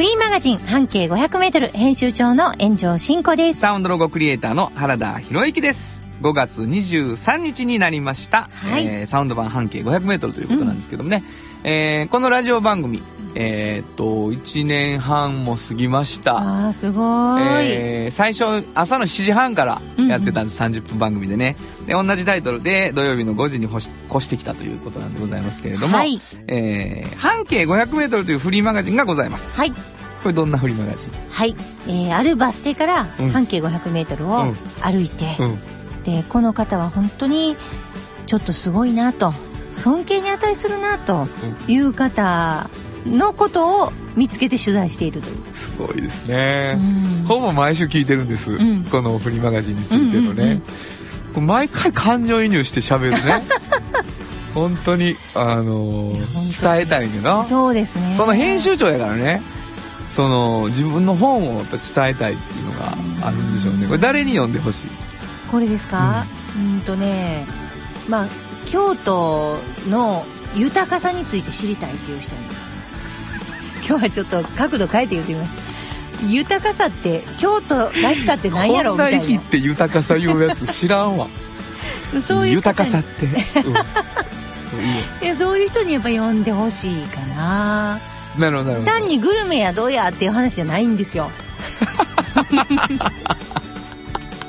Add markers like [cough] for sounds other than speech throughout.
フリーマガジン半径500メートル編集長の炎上真子です。サウンドロゴクリエイターの原田博之です。5月23日になりました。はいえーサウンド版半径500メートルということなんですけどもね。えーこのラジオ番組、えーっと、1年半も過ぎました。ああ、すごーい。えー最初朝の7時半からやってたんです、30分番組でね。で同じタイトルで土曜日の5時に越し越してきたということなんでございますけれども、はい。えー半径 500m というフリーマガジンがございます、はい。これどんなフリーマガジン？はい。えー、あるバス停からうん。半径500メートルをうん。歩いて、うん。で、この方は本当にちょっとすごいなと、尊敬に値するなという方のことを見つけて取材しているという。すごいですね、うん。ほぼ毎週聞いてるんです、ん。このフリーマガジンについてのね、うんうん毎回感情移入して喋るね。[laughs] 本当にあのー伝えたいけどそうですね。その編集長やからね。その自分の本を伝えたいっていうのがあるんでしょうね。これ誰に読んでほしい？これですか？うんとねまあ京都の豊かさについて知りたいっていう人に。今日はちょっと角度変えて言ってみます。豊かさって京都らしさって何やろこんなみたい生きって豊かさ言うやつ知らんわ。なそういう豊かさって、うん。いやそういう人にやっぱ読んでほしいかな。なるほどなるほど。単にグルメやどうやっていう話じゃないんですよ [laughs]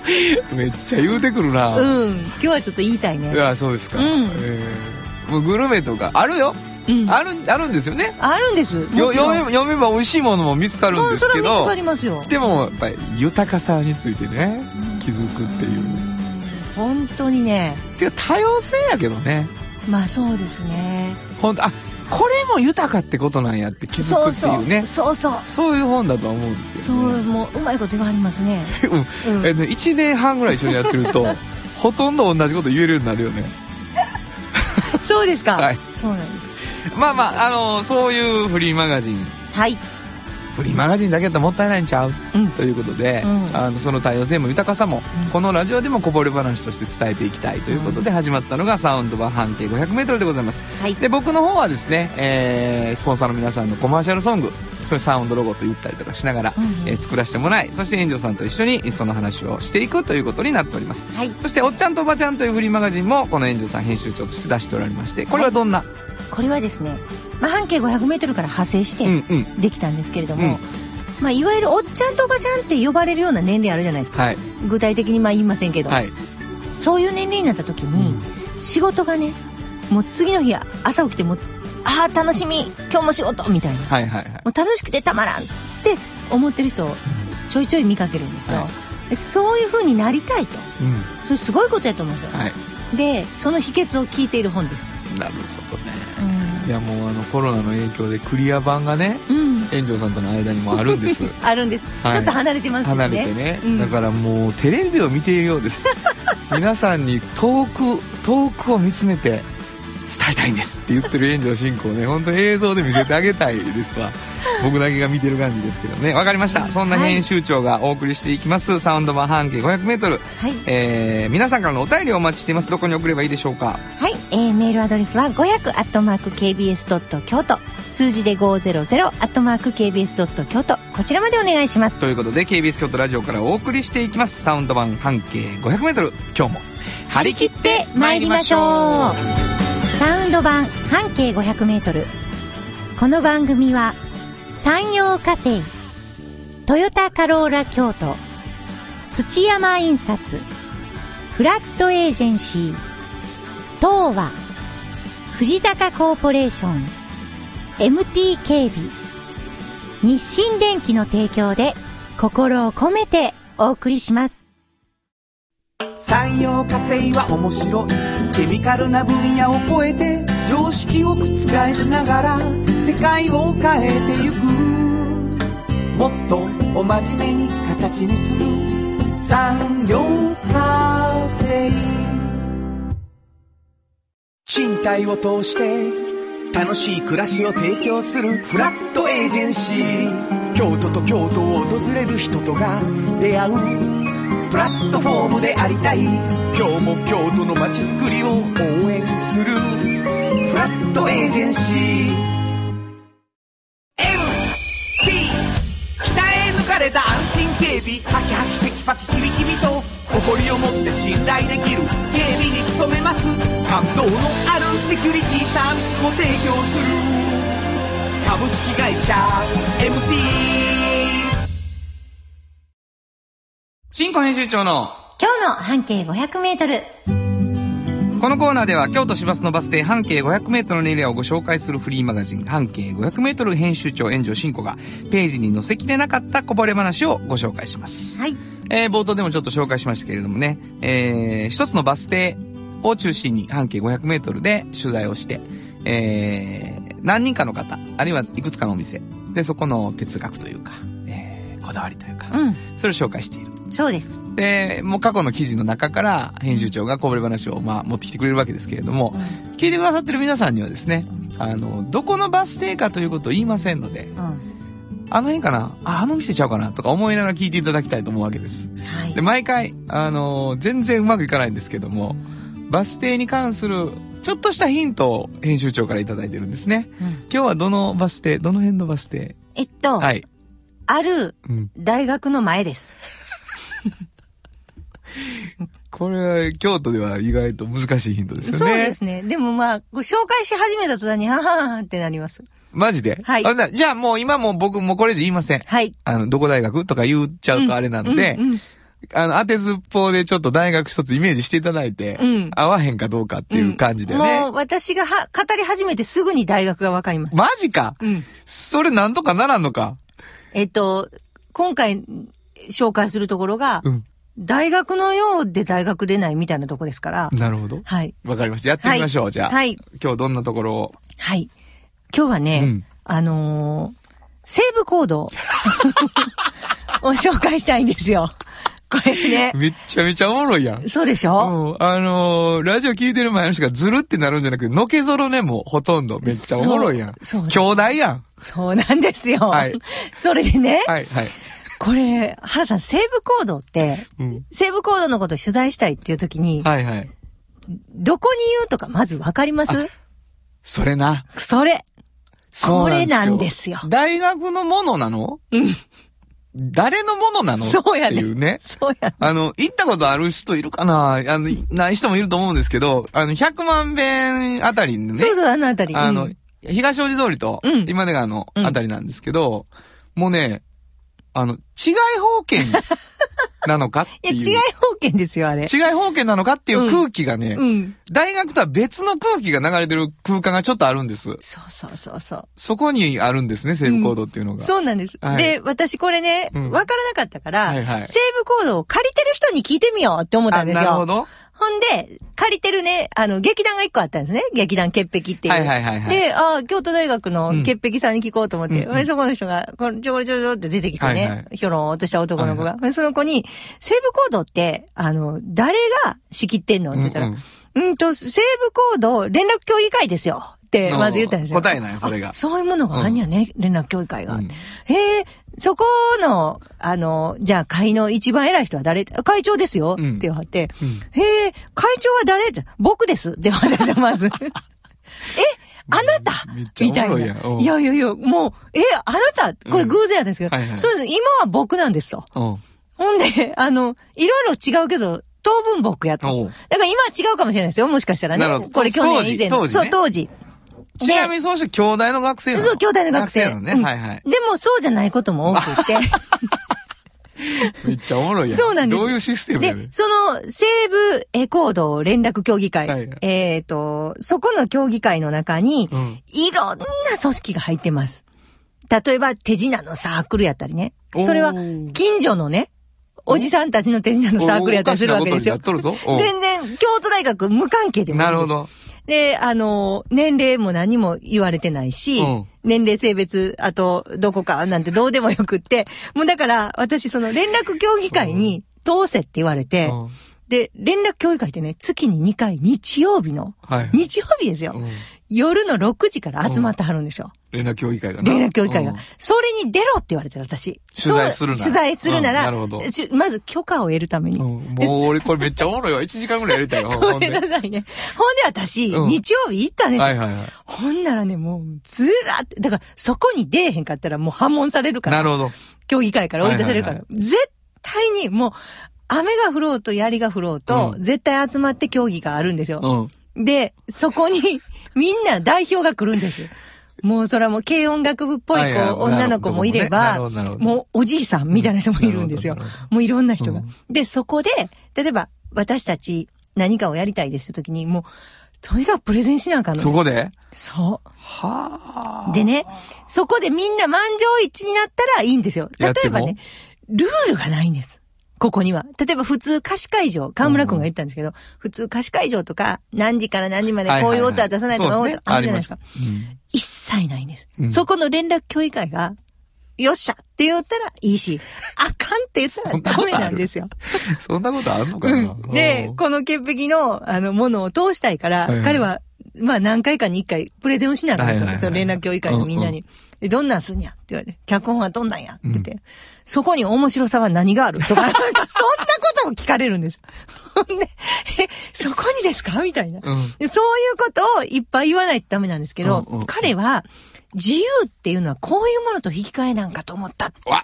[laughs] めっちゃ言うてくるな、うん。今日はちょっと言いたいね。いやそうですか、うん。えーもうグルメとかあるよ、うん。あるあるんですよね。あるんです。よ読め読めば美味しいものも見つかるんですけどかりますよ。でもやっぱり豊かさについてね気づくっていう。うん本当にね。てか多様性やけどね。まあそうですね。本当あこれも豊かってことなんやって気づくっていうね。そうそう。そういう本だとは思うんですけそうど、ね、もううまいこと言われますね。[laughs] うん。うん。えね1年半ぐらい一緒にやってると [laughs] ほとんど同じこと言えるようになるよね。そうですか、はい。そうなんです。まあまああのそういうフリーマガジンはいフリーマガジンだけだともったいないんちゃう？うん。ということで、うん。あのその多様性も豊かさも、うん。このラジオでもこぼれ話として伝えていきたいということで始まったのがサウンド版半径 500m でございます。はい。で僕の方はですね、えースポンサーの皆さんのコマーシャルソングそれサウンドロゴと言ったりとかしながら、うんうん。えー作らせてもらいそして炎上さんと一緒にその話をしていくということになっております。はい。そして「おっちゃんとおばちゃん」というフリーマガジンもこの炎上さん編集長として出しておられましてこれはどんな、これはですね、まあ、半径 500m から派生してうんうん。できたんですけれども、うん。まあ、いわゆるおっちゃんとおばちゃんって呼ばれるような年齢あるじゃないですか。はい。具体的にまあ言いませんけど、はい。そういう年齢になった時に、仕事がねもう次の日朝起きてもうああ楽しみ。今日も仕事みたいな。はいはいはい。もう楽しくてたまらんって思ってる人をちょいちょい見かけるんですよ、はでそういう風になりたいと。うん。それすごいことやと思うんですよ、はいでその秘訣を聞いている本です。なるほどね。うん。いやもうあのコロナの影響でクリア版がねうん。炎上さんとの間にもあるんです。[laughs] あるんです、はい。ちょっと離れてますしね。離れてね、うん。だからもうテレビを見ているようです。[laughs] 皆さんに遠く遠くを見つめて伝えたいんですって言ってる炎上進行ね本当に映像で見せてあげたいですわ。[laughs] 僕だけが見てる感じですけどね。わかりました。そんな編集長がお送りしていきます、サウンド版半径 500m、はい、えー、皆さんからのお便りをお待ちしています。どこに送ればいいでしょうか？はい。えー、メールアドレスは500 k b s 京都。数字で500 k b s 京都。こちらまでお願いします。ということで KBS 京都ラジオからお送りしていきます。サウンド版半径 500m 今日も張り切って参りましょうサウンド版半径 500m この番組は山陽火星トヨタカローラ京都土山印刷フラットエージェンシー東和藤高コーポレーション MT 警備日清電機の提供で心を込めてお送りします。産業化成は面白い。ケミカルな分野を超えて常識を覆しながら世界を変えてゆくもっとお真面目に形にする産業化成賃貸を通して楽しい暮らしを提供するフラットエージェンシー。京都と京都を訪れる人とが出会う。プラットフォームでありたい。今日も京都の街づくりを応援する。フラットエージェンシー。MT 北へ抜かれた安心警備。ハキハキテキパキキビキビと。誇りを持って信頼できる。警備に努めます。感動のあるセキュリティサービスを提供する。株式会社新庫編集長の今日の半径500メートル。このコーナーでは京都市バスのバス停半径 500m のエリアをご紹介するフリーマガジン半径 500m 編集長炎上真子がページに載せきれなかったこぼれ話をご紹介します。はい。えー冒頭でもちょっと紹介しましたけれどもね、えー一つのバス停を中心に半径 500m で取材をして、えー何人かの方、あるいはいくつかのお店、で、そこの哲学というか、えーこだわりというか、うん。それを紹介している。そうです。で、もう過去の記事の中から編集長がこぼれ話をまあ持ってきてくれるわけですけれども、聞いてくださってる皆さんにはですね、あの、どこのバス停かということを言いませんので、うん。はあの辺かな？あ、あの店ちゃうかな？とか思いながら聞いていただきたいと思うわけです。い。で、毎回、あの、全然うまくいかないんですけども、バス停に関するちょっとしたヒントを編集長からいただいてるんですね。うん今日はどのバス停、どの辺のバス停？えっと、はい。あるうん。大学の前です。これは京都では意外と難しいヒントですよね。そうですね。でもまあ、ご紹介し始めた途端に、はははってなります。マジで？はいじゃあもう今もう僕もうこれ以上言いません。はい。あの、どこ大学とか言っちゃうとあれなので、うんうんあの、当てずっぽうでちょっと大学一つイメージしていただいて、うん合わへんかどうかっていう感じでね。もう私がは語り始めてすぐに大学がわかります。マジか？うん。それなんとかならんのか？えっと、今回紹介するところが、うん。大学のようで大学でないみたいなとこですから、なるほど。はい。わかりました。やってみましょう、はいじゃあ。はい今日どんなところを？はい。今日はね、うんあのーセーブコードを [laughs] 紹介したいんですよ。これね。めっちゃめちゃおもろいやん。そうでしうょ、ん、あのーラジオ聞いてる前の人がずるってなるんじゃなくて、のけぞろね、もうほとんど。めっちゃおもろいやん。そうそう兄弟やん。そうなんですよ。はいそれでね、はい、はい。これ、原さん、セーブコードって、うん。セーブコードのことを取材したいっていう時に、はい、はい。どこに言うとかまずわかります？それな。それ。それなんですよ大学のものなの？うん。誰のものなの？そうやねっていうね。そうや。あの、行ったことある人いるかな？あの、ない人もいると思うんですけど、あの、100万遍あたりのね、そうそう、あのあたり。あの、うん東大路通りとうん、今出川のうんあたりなんですけど、もうね、あの、違い保険なのかってい [laughs] や、いう。違い保険ですよ、あれ。違い保険なのかっていう空気がね、うん。大学とは別の空気が流れてる空間がちょっとあるんです。そうそうそうそう。そこにあるんですね、セーブコードっていうのが。そうなんです。はいで、私これね、うんわからなかったから、はいはいセーブコードを借りてる人に聞いてみようって思ったあ、んですよ。なるほど。ほんで、借りてるね、あの、劇団が一個あったんですね。劇団潔癖っていう。はいはいはいはいで、ああ、京都大学のうん潔癖さんに聞こうと思って、うんそこの人が、これちょこちょこちょって出てきてね、はいはいひょろーっとした男の子が。はでその子に、セーブコードって、あの、誰が仕切ってんの？って言ったら、ううん。ん、と、セーブコード連絡協議会ですよ。って、まず言ったんですよ。答えないそれが。あそういうものがあんやね、連絡協議会が。うん。へえ、そこの、あの、じゃあ会の一番偉い人は誰？会長ですよ、うん。って言われて、うん。へえ、会長は誰？僕です。って言われて、まず。[laughs] え、あなたみたいな。いやいやいやもう、え、あなた？これ偶然やですけど、うんはいはいそうです。今は僕なんですと。うん。ほんで、あの、いろいろ違うけど、当分僕やと。だから今は違うかもしれないですよ。もしかしたらね。これ去年以前の。そう、当時。ちなみにその人兄弟の学生そう、兄弟の学生。なのね。うんはいはい。でも、そうじゃないことも多くて。[laughs] [laughs] めっちゃおもろいやん。そうなんですどういうシステムで、その、西部エコード連絡協議会。はいはいえっ、と、そこの協議会の中に、うんいろんな組織が入ってます。例えば、手品のサークルやったりね。それは、近所のね、おじさんたちの手品のサークルやったりするわけですよ。全然、京都大学無関係でもなるほ。ど。で、あの、年齢も何も言われてないし、うん。年齢、性別、あと、どこかなんてどうでもよくって、もうだから、私、その連絡協議会に通せって言われて、うん。で、連絡協議会ってね、月に2回、日曜日の、はい。日曜日ですよ。うん夜の6時から集まってはるんですよ。連絡協議会がな連絡協議会がうん。それに出ろって言われてる、私。取材するならそう取材するなら、うんなるほどちゅまず許可を得るために。うんもう俺これめっちゃおもろいわ。1時間ぐらいやりたいわ。[laughs] ごほんでめんなさいね。ほんで私、うん日曜日行ったんですよ。はいはいはい。ほんならね、もう、ずらって、だから、そこに出えへんかったらもう破門されるから。なるほど。協議会から追い出されるから。はい絶対に、もう、雨が降ろうと槍が降ろうと、うん絶対集まって協議があるんですよ。うん。で、そこに、[laughs] みんな代表が来るんですよ。もう、それはもう、軽音楽部っぽいはいはい子、女の子もいれなばるほどなるほ、どもう、おじいさんみたいな人もいるんですよなるほどなるほ。もういろんな人がうん。で、そこで、例えば、私たち、何かをやりたいですときに、もう、とにかくプレゼンしなあかんの。そこで？そう。はあ。でね、そこでみんな満場一致になったらいいんですよ。例やっても？えばね、ルールがないんです。ここには。例えば普通貸し会場、河村くんが言ったんですけど、普通貸し会場とか、何時から何時までこういう音は出さないとか、そうですね。あるじゃないですか。一切ないんです。うん。そこの連絡協議会が、よっしゃって言ったらいいし、あかんって言ったら [laughs] ダメなんですよ。うんそんなことあんのかな？で、この潔癖の、あの、ものを通したいから、はいはい。彼は、まあ何回かに一回プレゼンをしなあかんですよ。はいはいはいその連絡協議会のみんなに。でどんなんすんやって言われて、脚本はどんなんやって言って、そこに面白さは何があるとか、[laughs] なんかそんなことを聞かれるんです。ほんで、え、そこにですかみたいな。うん。でそういうことをいっぱい言わないとダメなんですけど、うんうん彼は、自由っていうのはこういうものと引き換えなんかと思ったって、わ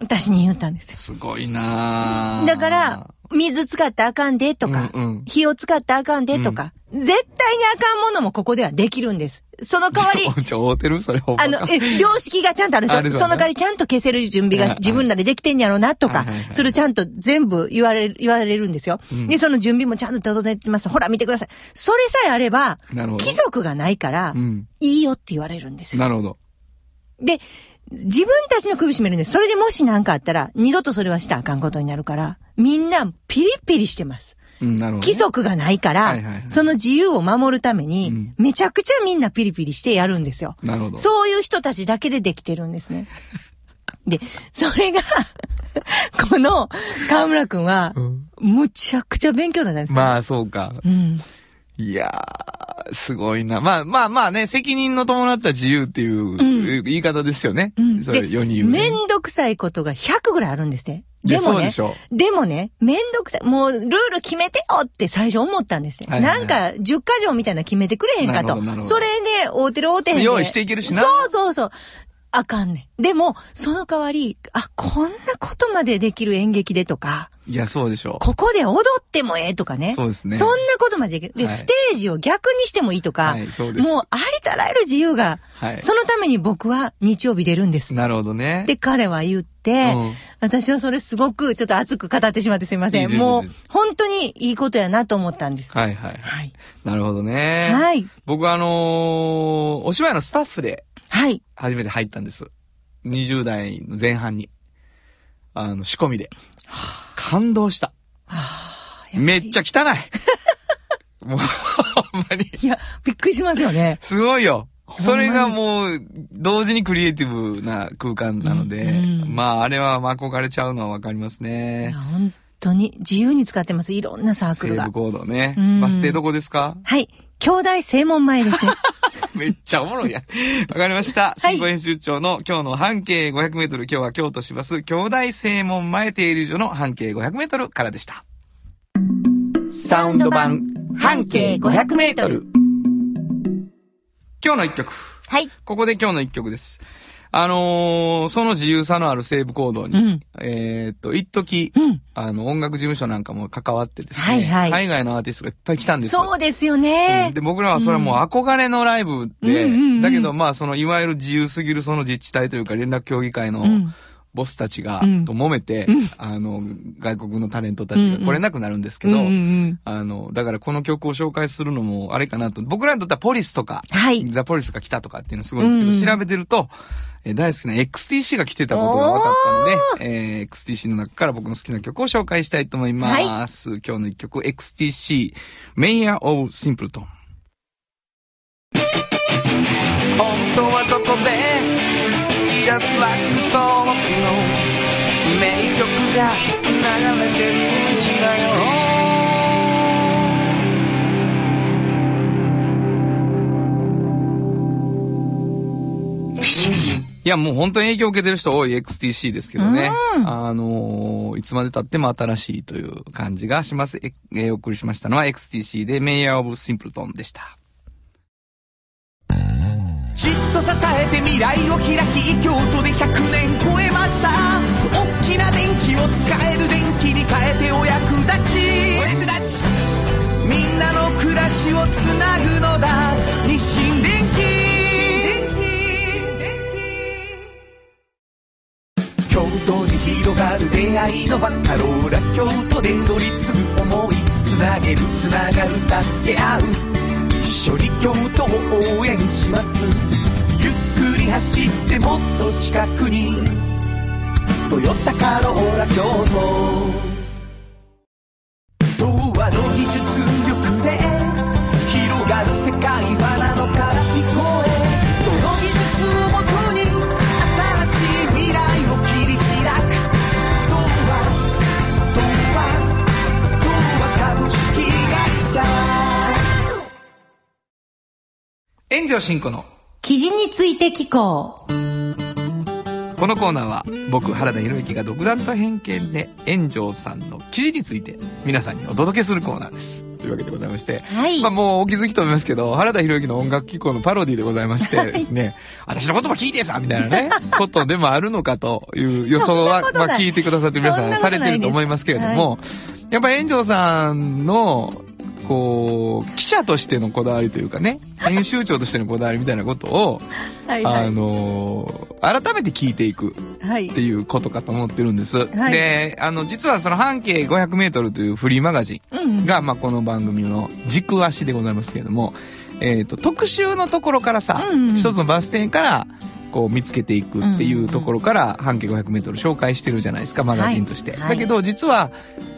私に言ったんですよ。すごいなあだから、、水使ったらあかんでとか、うんうん火を使ったらあかんでとか、絶対にあかんものもここではできるんです。その代わり、[laughs] ちょ、合うてる？それあの、え、良識がちゃんとあるんですよ。その代わりちゃんと消せる準備が自分らでできてんやろうなとかそれちゃんと全部言われる、言われるんですよ。うんで、その準備もちゃんと整えてます。ほら見てください。それさえあれば、規則がないからう、ん。いいよって言われるんですよ。なるほど。で、自分たちの首絞めるんです。それでもし何かあったら、二度とそれはしたらあかんことになるから、みんなピリピリしてます。うん、なるほどね。規則がないから、はいはいはいその自由を守るために、うんめちゃくちゃみんなピリピリしてやるんですよ。なるほど。そういう人たちだけでできてるんですね。で、それが、[laughs] この、河村くんは、うんむちゃくちゃ勉強だったんですよ。まあ、そうか。うん。いやー、すごいな。まあまあまあね、責任の伴った自由っていう、ん言い方ですよね。うん。それで世に言う、めね。んどくさいことが100ぐらいあるんですね。でもねそうででもね、めんどくさい。もう、ルール決めてよって最初思ったんですね。はいはいなんか、10箇条みたいなの決めてくれへんかとそれで、大手る大手へんで。用意していけるしなそうそうそう。あかんねん。でも、その代わり、あ、こんなことまでできる演劇でとか、いや、そうでしょここで踊ってもええとかね。そうですねそんなことまでできる。で、はいステージを逆にしてもいいとか、はいそうですもうありとあらゆる自由が、はいそのために僕は日曜日出るんです。なるほどね。で、彼は言って、うん私はそれすごくちょっと熱く語ってしまってすみません。いいもう本当にいいことやなと思ったんです。はいはい。はい。なるほどね。はい。僕はあのーお芝居のスタッフではい。初めて入ったんです。20代の前半に。あの、仕込みで。感動した。めっちゃ汚い。[laughs] もう、ほんまに。いや、びっくりしますよね。すごいよ。それがもう、同時にクリエイティブな空間なので、うんうんまあ、あれはまあ憧れちゃうのはわかりますいねや。本当に自由に使ってます。いろんなサークルがセーブ。コードねうん。バス停どこですか？はい。兄弟正門前ですね。[laughs] めっちゃおもろいやん。わかりました。はい新語編集長の今日の半径500メートル、今日は京都市バス兄弟正門前停留所の半径500メートルからでした。サウンド版半径500メートル。今日の一曲。はい。ここで今日の一曲です。あのーその自由さのあるセーブ行動に、うんえーっと、一時、うん。あの、音楽事務所なんかも関わってですね、はいはい海外のアーティストがいっぱい来たんですよ。そうですよね。で、僕らはそれはもう憧れのライブで、うんうんうんだけどまあそのいわゆる自由すぎるその自治体というか連絡協議会のうんボスたちが、と揉めて、あの、外国のタレントたちが来れなくなるんですけど、あの、だからこの曲を紹介するのもあれかなと、僕らにとってはポリスとか、ザ・ポリスが来たとかっていうのすごいんですけど、調べてると、え大好きな XTC が来てたことが分かったので、えー、XTC の中から僕の好きな曲を紹介したいと思います。はい、今日の一曲、XTC、Mayor of Simpleton。本当はここで、just like the の名曲が流れてるんだよいや、もう本当に影響を受けてる人多い XTC ですけどね。あのーいつまで経っても新しいという感じがします。え、えーお送りしましたのは XTC で Mayor of Simpleton でした。じっと支えて未来を開き京都で100年超えました。大きな電気を使える電気に変えてお役立ち。お役立ちみんなの暮らしをつなぐのだ。日清電気京都に広がる出会いのバカローラ京都で乗り継ぐ思い。つなげるつながる助け合う。緒に京都を応援します。ゆっくり走ってもっと近くに「トヨタカローラ京都」童話の技術力炎上進行の記事について聞こう。このコーナーは僕原田博之が独断と偏見で炎上さんの記事について皆さんにお届けするコーナーです。というわけでございまして。はいまあもうお気づきと思いますけど、原田博之の音楽機構のパロディでございましてですね、私の言葉聞いてさみたいなね、[laughs] ことでもあるのかという予想は、まあ聞いてくださってる皆さそんされてると思いますけれども、やっぱ炎上さんの、こう、記者としてのこだわりというかね、[laughs] 編集長としてのこだわりみたいなことを、はいあのー改めて聞いていくはい。っていうことかと思ってるんです。はい。で、あの、実はその半径500メートルというフリーマガジうんンが、まあ、この番組の軸足でございますけれども、えっ、と、特集のところからさ、うんうん。一つのバス停から、こう見つけていくっていうところから半径500メートル紹介してるじゃないですか、マガジンとして。はい。はいだけど、実は、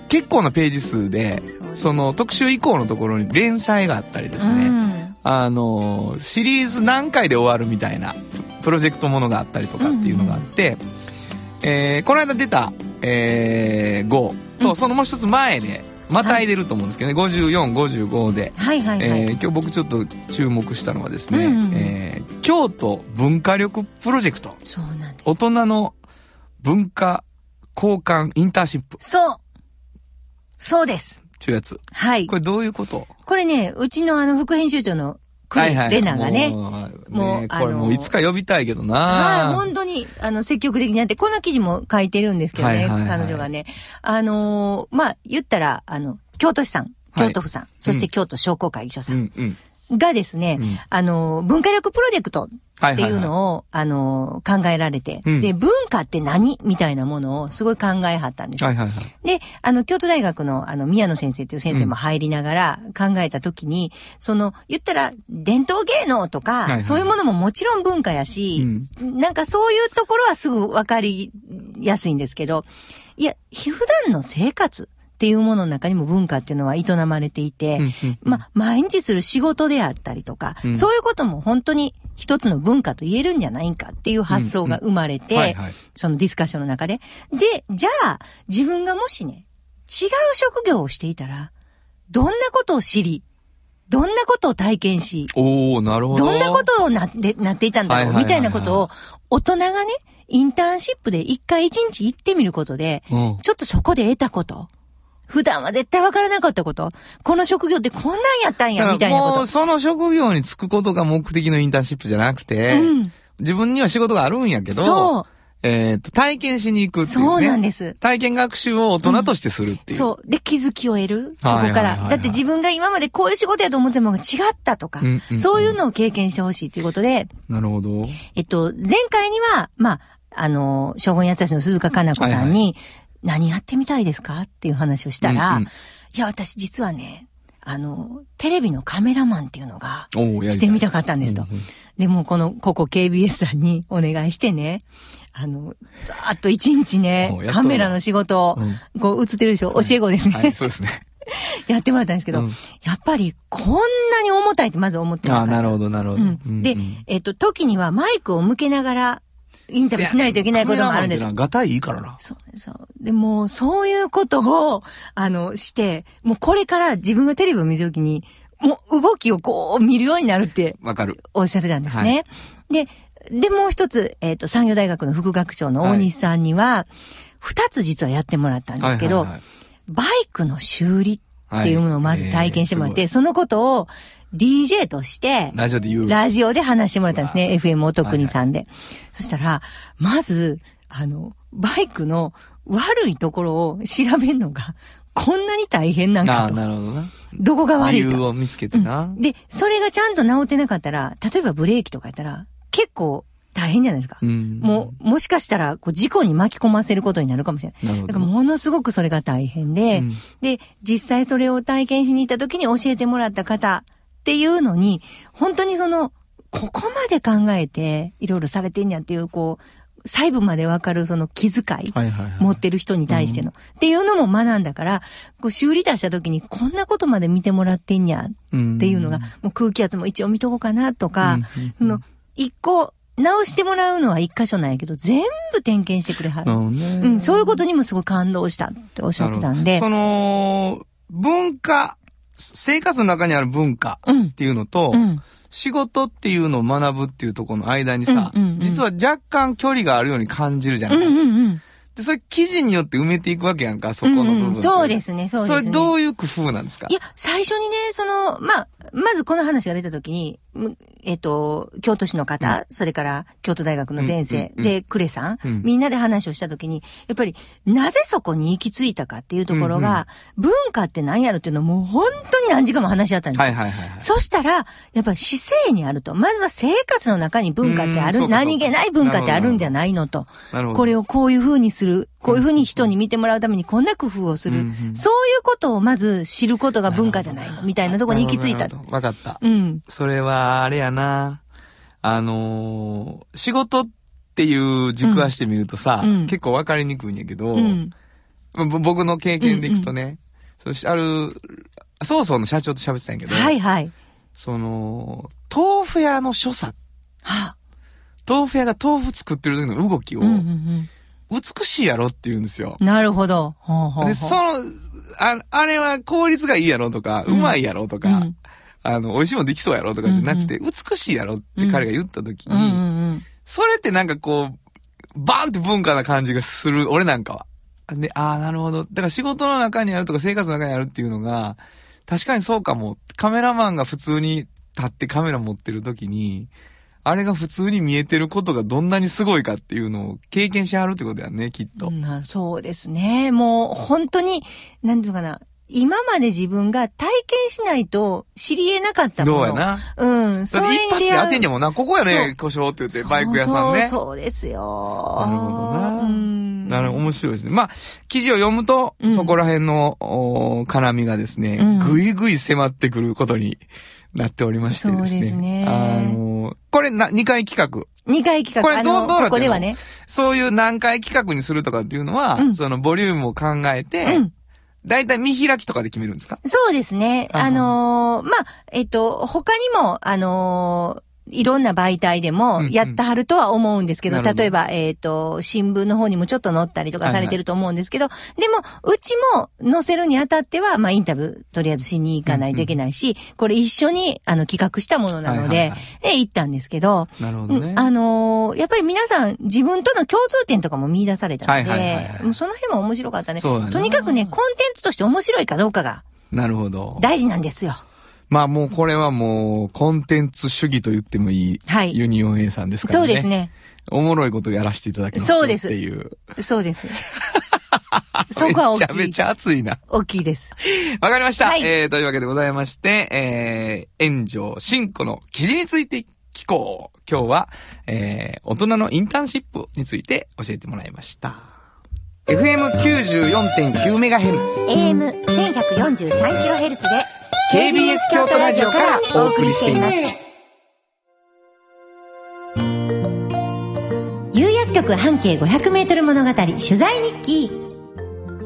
結構なページ数で、その特集以降のところに連載があったりですね、うん。あの、シリーズ何回で終わるみたいな、プロジェクトものがあったりとかっていうのがあって、えーこの間出た、えー、5と、そのもう一つ前で、またいでると思うんですけどね、54、55で、はいはいはい。えー今日僕ちょっと注目したのはですね、うんうんえー京都文化力プロジェクト、そうなんです。大人の文化交換インターンシップそうそうです。っていうやつ。はい。これどういうこと？これね、うちのあの副編集長のクリレナがね、もうねこれあのもういつか呼びたいけどな。はい、本当に、あの、積極的にやって、こんな記事も書いてるんですけどね、はいはいはい。彼女がね。あのーまあ、言ったら、あの、京都市さん、はい。京都府さん、そして京都商工会議所さうんんうん。がですね、うん。あのー文化力プロジェクトっていうのを、あのー考えられて、うん。で、文化って何？みたいなものをすごい考えはったんです。よはいはいはい。で、あの、京都大学の、あの、宮野先生という先生も入りながら考えたときに、その、言ったら、伝統芸能とか、はいはいそういうものももちろん文化やし、なんかそういうところはすぐわかりやすいんですけど、いや、普段の生活っていうものの中にも文化っていうのは営まれていて、まあ、毎日する仕事であったりとか、うんそういうことも本当に一つの文化と言えるんじゃないんかっていう発想が生まれて。そのディスカッションの中で。で、じゃあ、自分がもしね、違う職業をしていたら、どんなことを知り、どんなことを体験し、おー、なるほど。どんなことをなって、なっていたんだろう、みたいなことを、大人がね、インターンシップで一回一日行ってみることで、うん。ちょっとそこで得たこと、普段は絶対わからなかったこと、この職業ってこんなんやったんや、みたいなこともう、。その職業に就くことが目的のインターンシップじゃなくて、うん自分には仕事があるんやけど、そえっと、体験しに行くう、っていうね。そうなんです。体験学習を大人としてするっていう。そう。で、気づきを得る。そこから。だって自分が今までこういう仕事やと思っても違ったとかうんうんう、んそういうのを経験してほしいということで、なるほど。えっと、前回には、まあ、あの、将軍八つ橋の鈴鹿かな子さんに、何やってみたいですか？っていう話をしたら、うんうんいや、私実はね、あの、テレビのカメラマンっていうのが、してみたかったんですと。でも、この、ここ KBS さんにお願いしてね、あの、あと一日ねカメラの仕事を、こう映ってるでしょ、教え子ですね。はい、そうですね。[laughs] やってもらったんですけど、うんやっぱりこんなに重たいってまず思ってった。なるほど、なるほど。うん。で、えっと、時にはマイクを向けながらインタビューしないといけないこともあるんです。ガタイいいからな。そうそう。でも、そういうことを、あの、して、もうこれから自分がテレビを見るときに、もう動きをこう見るようになるってわかる。おっしゃってたんですね。で、で、もう一つ、えっ、と、産業大学の副学長の大西さんには、二、つ実はやってもらったんですけど、はいはいはいバイクの修理っていうものをまず体験してもらって、はいえーそのことを DJ として、ラジオで言う。ラジオで話してもらったんですね。FM お得にさんで。そしたら、まず、あの、バイクの悪いところを調べるのが、こんなに大変なんああ、かと。なるほどな。どこが悪い理由と。を見つけてな。で、それがちゃんと治ってなかったら、例えばブレーキとかやったら、結構大変じゃないですか。うんもう、もしかしたら、こう、事故に巻き込ませることになるかもしれない。なるほどだから、ものすごくそれが大変で、うんで、実際それを体験しに行った時に教えてもらった方っていうのに、本当にその、ここまで考えて、いろいろされてんやっていう、こう、細部までわかるその気遣い。持ってる人に対しての。っていうのも学んだから、こう修理出した時にこんなことまで見てもらってんやっていうのが、もう空気圧も一応見とこうかなとか、うんその、一個直してもらうのは一箇所なんやけど、全部点検してくれはる。うん、そういうことにもすごい感動したっておっしゃってたんでそ。の、文化、生活の中にある文化うんっていうのと、うん。仕事っていうのを学ぶっていうところの間にさ、うんうんうん実は若干距離があるように感じるじゃない、うんうんうん。で、それ記事によって埋めていくわけやんか、そこの部分、うんうんそうですね、そうですね。それどういう工夫なんですか？いや、最初にね、その、まあ、まずこの話が出たときに、むえっ、と、京都市の方、それから京都大学の先生、で、クレさん、うんみんなで話をしたときに、やっぱり、なぜそこに行き着いたかっていうところが、文化って何やろっていうのをもう本当に何時間も話し合ったんですよ。はいはいはいはい。そしたら、やっぱり姿勢にあると。まずは生活の中に文化ってある。何気ない文化ってあるんじゃないのと。なるほど。これをこういう風にする。こういう風に人に見てもらうためにこんな工夫をする。うんうんそういうことをまず知ることが文化じゃないのみたいなところに行き着いた。わかった。うん。それは、あれやな。あのー仕事っていう軸足してみるとさ、うん結構わかりにくいんやけど、うん。ぼ僕の経験でいくとね、そしある、そうそうの社長と喋ってたんやけど、はいはい。その、豆腐屋の所作、は豆腐屋が豆腐作ってる時の動きをあ、うんうん美しいやろって言うんですよ。うん。なるほど。ほうほうほうで、その、ああれは効率がいいやろとか、うまいやろとか、うんあの、美味しいもんできそうやろとかじゃなくて、美しいやろって彼が言った時に、うんうんうん。それってなんかこう、バーンって文化な感じがする、俺なんかは。で、ああ、なるほど。だから仕事の中にあるとか生活の中にあるっていうのが、確かにそうかも。カメラマンが普通に立ってカメラ持ってる時に、あれが普通に見えてることがどんなにすごいかっていうのを経験しはるってことやね、きっと。なるそうですね。もう本当に、なんていうのかな。今まで自分が体験しないと知り得なかったもの。どうやな。うん。だそって一発で当てんじゃももんな。ここやね、故障って言って、バイク屋さんね。そうですよ。なるほどなうん。なる面白いですね。まあ、記事を読むと、うんそこら辺の、お絡みがですね、うんぐいぐい迫ってくることになっておりましてですね。そうですねあの、これな、2回企画。二回企画。これどうどうなってここではね。そういう何回企画にするとかっていうのは、うんそのボリュームを考えて、うん。だいたい見開きとかで決めるんですか？そうですね。あはあのーまあ、えっと、他にも、あのーいろんな媒体でもうんうん。やってはるとは思うんですけど、なるほど。例えば、えっ、と、新聞の方にもちょっと載ったりとかされてると思うんですけど、でも、うちも載せるにあたっては、まあ、インタビュー、とりあえずしに行かないといけないし、これ一緒に、あの、企画したものなので、はいはいはい。で、行ったんですけど、なるほどね。うんあのーやっぱり皆さん自分との共通点とかも見出されたのはいはいはいはで、い。もうその辺も面白かったね。とにかくね、コンテンツとして面白いかどうかがなるほど。大事なんですよ。まあもうこれはもう、コンテンツ主義と言ってもいい、はいユニオン A さんですからね。そうです。ね。おもろいことやらせていただきますよそうですっていう。そうです。[laughs] そこは大きい。めちゃめちゃ熱いな。大きいです。わかりました。はいえー、というわけでございまして、えー、炎上進行の記事について聞こう。今日は、えー、大人のインターンシップについて教えてもらいました。FM94.9MHz。AM1143kHz で KBS 京都ラジオからお送りしています。有薬局半径500メートル物語取材日記。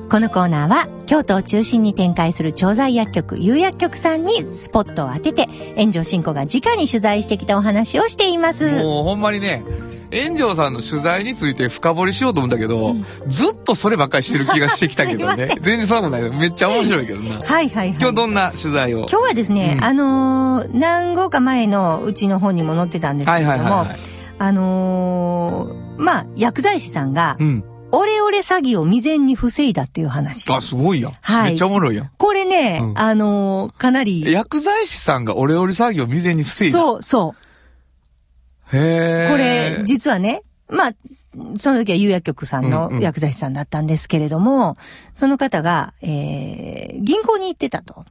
このコーナーは京都を中心に展開する調剤薬局、有薬局さんにスポットを当てて、炎上進行が直に取材してきたお話をしています。もうほんまにね、炎上さんの取材について深掘りしようと思うんだけど、ずっとそればっかりしてる気がしてきたけどね。全然そうもないけど、めっちゃ面白いけどな。はいはいはい。今日どんな取材を？今日はですね、うんあのー何号か前のうちの本にも載ってたんですけはいれども、はいはいはい。あのーまあ、薬剤師さんが、うん。オレオレ詐欺を未然に防いだっていう話。あ、すごいやん。はいめっちゃおもろいやん。これね、うんあのーかなり、薬剤師さんがオレオレ詐欺を未然に防いだ。そうそう。これ、実はね、まあ、その時は有薬局さんのうんうん薬剤師さんだったんですけれども、その方が、えー、銀行に行ってたと。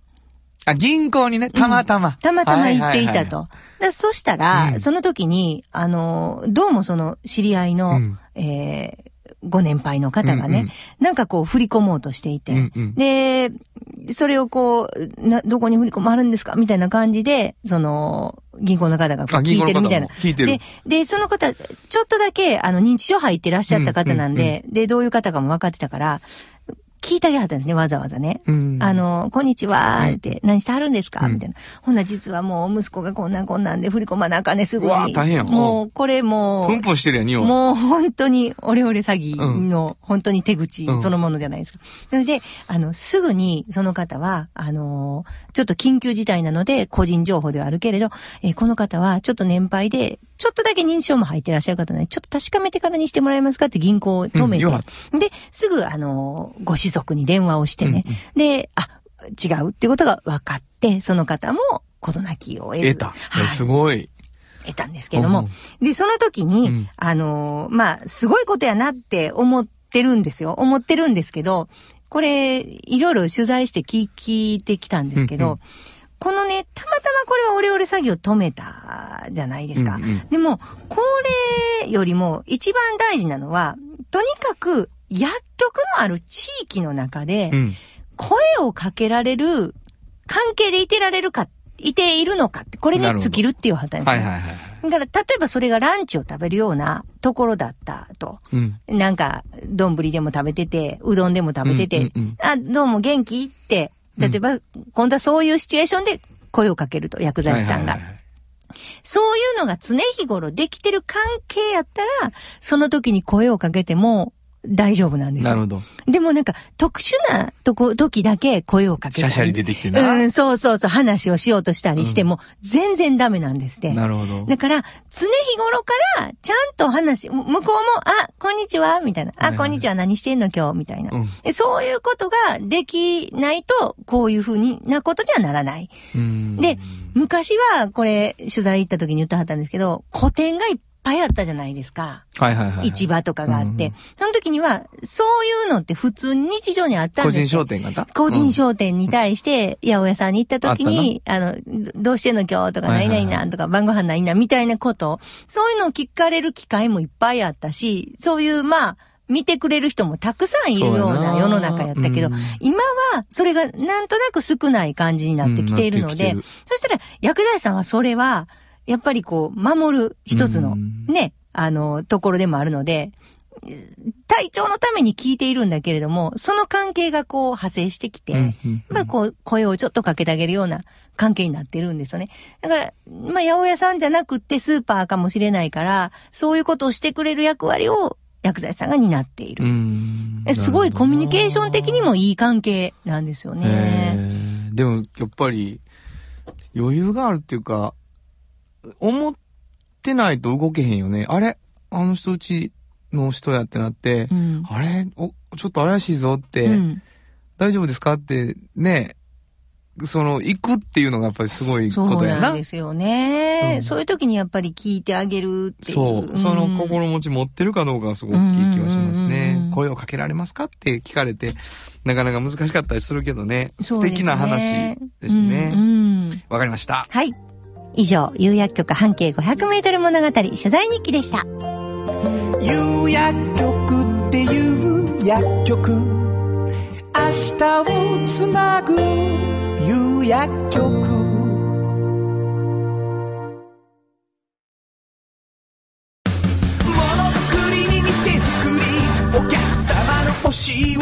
あ、銀行にね、たまたま。たまたま行っていたはと。でそしたら、うんその時に、あの、どうもその知り合いの、うんえーご年配の方がね、うんうん。なんかこう振り込もうとしていて、うんうん。で、それをこう、な、どこに振り込まあるんですかみたいな感じで、その、銀行の方が聞いてるみたいな。聞いてる。で、で、その方、ちょっとだけ、あの、認知症入ってらっしゃった方なんで、で、どういう方かも分かってたから、聞いてあげはったんですね、わざわざね。うん。あの、こんにちは、って、何してはるんですか？うん。みたいな。ほんなら実はもう息子がこんなんこんなんで振り込まなあかんね、すぐうわに。大変やん。もう、これもプンプンしてるやん、匂い。もう本当に、オレオレ詐欺の本当に手口うん。そのものじゃないですか。なので、あの、すぐにその方は、あの、ちょっと緊急事態なので、個人情報ではあるけれど、えーこの方はちょっと年配で、ちょっとだけ認知症も入ってらっしゃる方なので、ちょっと確かめてからにしてもらえますか？って銀行を止めて、うんで、すぐ、あの、ご子息に電話をしてね、で、あ、違うってことが分かって、その方も事なきを得た。はい。すごい。得たんですけれども、で、その時に、うん。あのーまあ、すごいことやなって思ってるんですよ。思ってるんですけど、これ、いろいろ取材して聞聞いてきたんですけど、うんうん。このね、たまたまこれはオレオレ詐欺を止めたじゃないですか。うんうん。でも、これよりも一番大事なのは、とにかく薬局のある地域の中で、うん。声をかけられる関係でいてられるか、いているのかって、これに尽きるっていう話なんですねはいはいはい。だから、例えばそれがランチを食べるようなところだったと。うん。なんか、丼でも食べてて、うどんでも食べてて、うんうんうんあ、どうも元気？って、例えば、今度はそういうシチュエーションで声をかけると、薬剤師さんが。はいはいはいそういうのが常日頃できてる関係やったら、その時に声をかけても大丈夫なんですよ。なるほど。でもなんか、特殊なとこ、時だけ声をかけたり。シャシャリ出てきてな。うん、そうそうそう、話をしようとしたりしても、全然ダメなんですって。なるほど。だから、常日頃から、ちゃんと話、向こうも、あ、こんにちは、みたいな。あ、こんにちは、何してんの今日、みたいな。うんでそういうことができないと、こういうふうになことにはならない。うんで、昔は、これ、取材行った時に言ってはったんですけど、古典がいっぱいあったじゃないですか。はいはいはい。市場とかがあって。うんその時には、そういうのって普通に日常にあったん個ですよ。人商店が個人商店に対して、八百屋さんに行った時あに、あの、どどうしてんの今日とか、何はいなんとか、晩ご飯何々みたいなこと、そういうのを聞かれる機会もいっぱいあったし、そういう、まあ、見てくれる人もたくさんいるようなな。世の中やったけどうん、今はそれがなんとなく少ない感じになってきているのでうんそしたら薬剤師さんはそれは、やっぱりこう、守る一つのうんね、あの、ところでもあるので、体調のために聞いているんだけれども、その関係がこう派生してきて、うんうんまあこう、声をちょっとかけてあげるような関係になってるんですよね。だから、まあ、八百屋さんじゃなくってスーパーかもしれないから、そういうことをしてくれる役割を薬剤師さんが担っている。うんえすごいコミュニケーション的にもいい関係なんですよへね。ーでも、やっぱり、余裕があるっていうか、思ってないと動けへんよね。あれ？あの人うちの人やってなって、うん。あれ？お、ちょっと怪しいぞって、うん大丈夫ですかって、ね、その、行くっていうのがやっぱりすごいそうことやな。なんですよね、うんそういう時にやっぱり聞いてあげるっていう。そう。その心持ち持ってるかどうかがすごく大きい気がします。ね声をかけられますかって聞かれて、なかなか難しかったりするけどね。ね敵な話ですね。うんうんわかりました。はい。以上、有薬局半径500メートル物語取材日記でした。有薬局っていう薬局明日をつなぐ有薬局ものづくりに店づくりお客様の欲しいを